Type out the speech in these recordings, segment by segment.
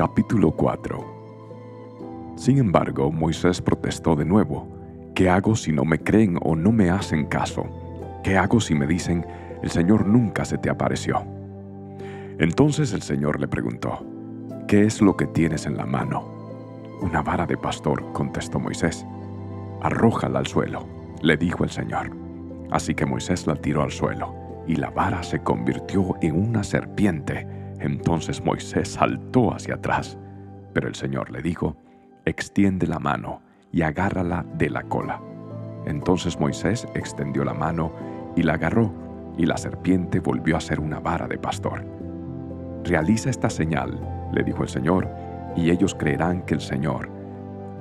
Capítulo 4 Sin embargo, Moisés protestó de nuevo. ¿Qué hago si no me creen o no me hacen caso? ¿Qué hago si me dicen, el Señor nunca se te apareció? Entonces el Señor le preguntó, ¿qué es lo que tienes en la mano? Una vara de pastor, contestó Moisés. Arrójala al suelo, le dijo el Señor. Así que Moisés la tiró al suelo, y la vara se convirtió en una serpiente. Entonces Moisés saltó hacia atrás. Pero el Señor le dijo, extiende la mano y agárrala de la cola. Entonces Moisés extendió la mano y la agarró, y la serpiente volvió a ser una vara de pastor. Realiza esta señal, le dijo el Señor, y ellos creerán que el Señor,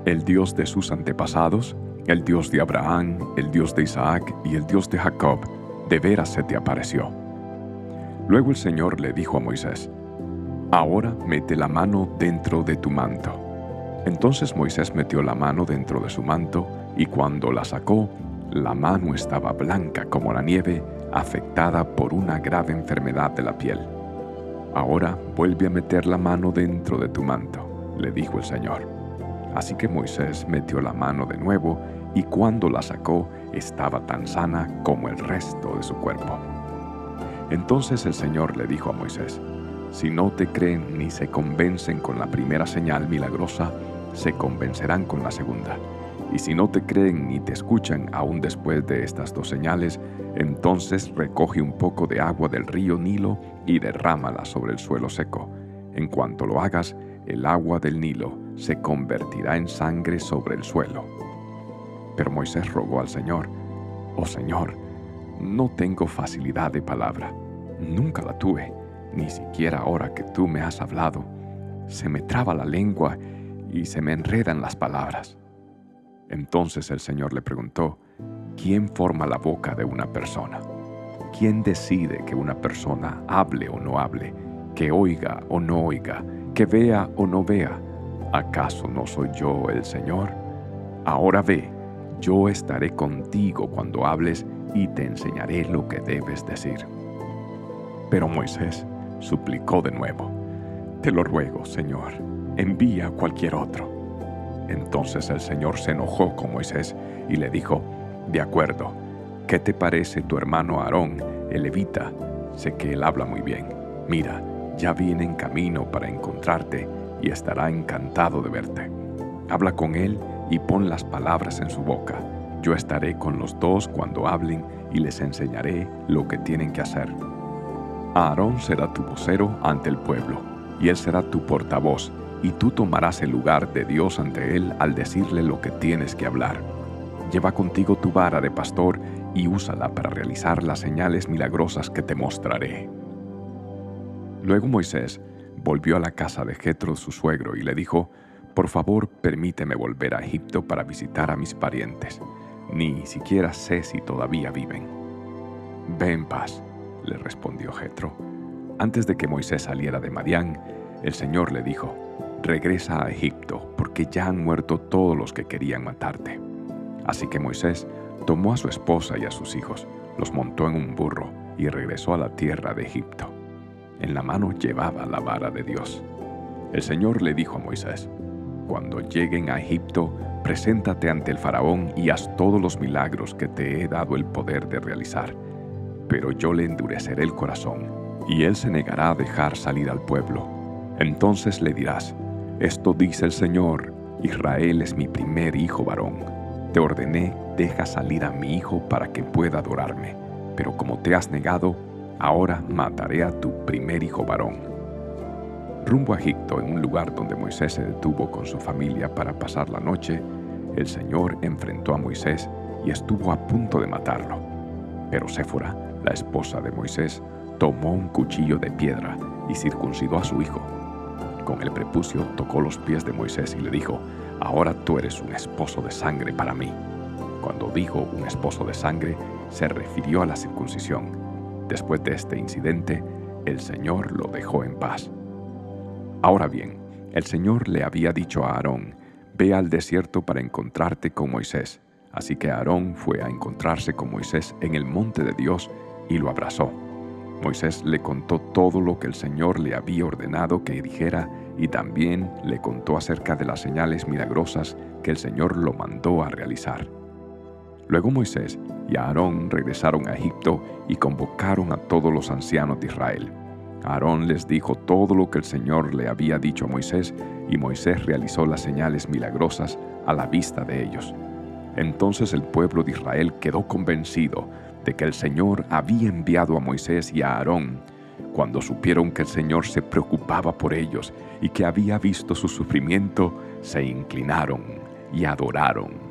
el Dios de sus antepasados, el Dios de Abraham, el Dios de Isaac y el Dios de Jacob, de veras se te apareció. Luego el Señor le dijo a Moisés, Ahora mete la mano dentro de tu manto. Entonces Moisés metió la mano dentro de su manto, y cuando la sacó, la mano estaba blanca como la nieve, afectada por una grave enfermedad de la piel. Ahora vuelve a meter la mano dentro de tu manto, le dijo el Señor. Así que Moisés metió la mano de nuevo y cuando la sacó estaba tan sana como el resto de su cuerpo. Entonces el Señor le dijo a Moisés, si no te creen ni se convencen con la primera señal milagrosa, se convencerán con la segunda. Y si no te creen ni te escuchan aún después de estas dos señales, entonces recoge un poco de agua del río Nilo y derrámala sobre el suelo seco. En cuanto lo hagas, el agua del Nilo se convertirá en sangre sobre el suelo. Pero Moisés rogó al Señor, Oh Señor, no tengo facilidad de palabra, nunca la tuve, ni siquiera ahora que tú me has hablado. Se me traba la lengua y se me enredan las palabras. Entonces el Señor le preguntó, ¿quién forma la boca de una persona? ¿Quién decide que una persona hable o no hable, que oiga o no oiga, que vea o no vea? ¿Acaso no soy yo el Señor? Ahora ve, yo estaré contigo cuando hables y te enseñaré lo que debes decir. Pero Moisés suplicó de nuevo, Te lo ruego, Señor, envía a cualquier otro. Entonces el Señor se enojó con Moisés y le dijo, De acuerdo, ¿qué te parece tu hermano Aarón, el levita? Sé que él habla muy bien. Mira, ya viene en camino para encontrarte y estará encantado de verte. Habla con él y pon las palabras en su boca. Yo estaré con los dos cuando hablen y les enseñaré lo que tienen que hacer. Aarón será tu vocero ante el pueblo, y él será tu portavoz, y tú tomarás el lugar de Dios ante él al decirle lo que tienes que hablar. Lleva contigo tu vara de pastor y úsala para realizar las señales milagrosas que te mostraré. Luego Moisés volvió a la casa de Jetro su suegro y le dijo, por favor, permíteme volver a Egipto para visitar a mis parientes. Ni siquiera sé si todavía viven. Ve en paz, le respondió Jetro. Antes de que Moisés saliera de Madián, el Señor le dijo, regresa a Egipto, porque ya han muerto todos los que querían matarte. Así que Moisés tomó a su esposa y a sus hijos, los montó en un burro y regresó a la tierra de Egipto. En la mano llevaba la vara de Dios. El Señor le dijo a Moisés, cuando lleguen a Egipto, preséntate ante el faraón y haz todos los milagros que te he dado el poder de realizar. Pero yo le endureceré el corazón, y él se negará a dejar salir al pueblo. Entonces le dirás, esto dice el Señor, Israel es mi primer hijo varón. Te ordené, deja salir a mi hijo para que pueda adorarme. Pero como te has negado, ahora mataré a tu primer hijo varón Rumbo a Egipto, en un lugar donde Moisés se detuvo con su familia para pasar la noche, el Señor enfrentó a Moisés y estuvo a punto de matarlo. Pero Séfora, la esposa de Moisés, tomó un cuchillo de piedra y circuncidó a su hijo. Con el prepucio tocó los pies de Moisés y le dijo, ahora tú eres un esposo de sangre para mí. Cuando dijo un esposo de sangre, se refirió a la circuncisión. Después de este incidente, el Señor lo dejó en paz. Ahora bien, el Señor le había dicho a Aarón, Ve al desierto para encontrarte con Moisés. Así que Aarón fue a encontrarse con Moisés en el monte de Dios y lo abrazó. Moisés le contó todo lo que el Señor le había ordenado que dijera y también le contó acerca de las señales milagrosas que el Señor lo mandó a realizar. Luego Moisés y Aarón regresaron a Egipto y convocaron a todos los ancianos de Israel. Aarón les dijo todo lo que el Señor le había dicho a Moisés y Moisés realizó las señales milagrosas a la vista de ellos. Entonces el pueblo de Israel quedó convencido de que el Señor había enviado a Moisés y a Aarón. Cuando supieron que el Señor se preocupaba por ellos y que había visto su sufrimiento, se inclinaron y adoraron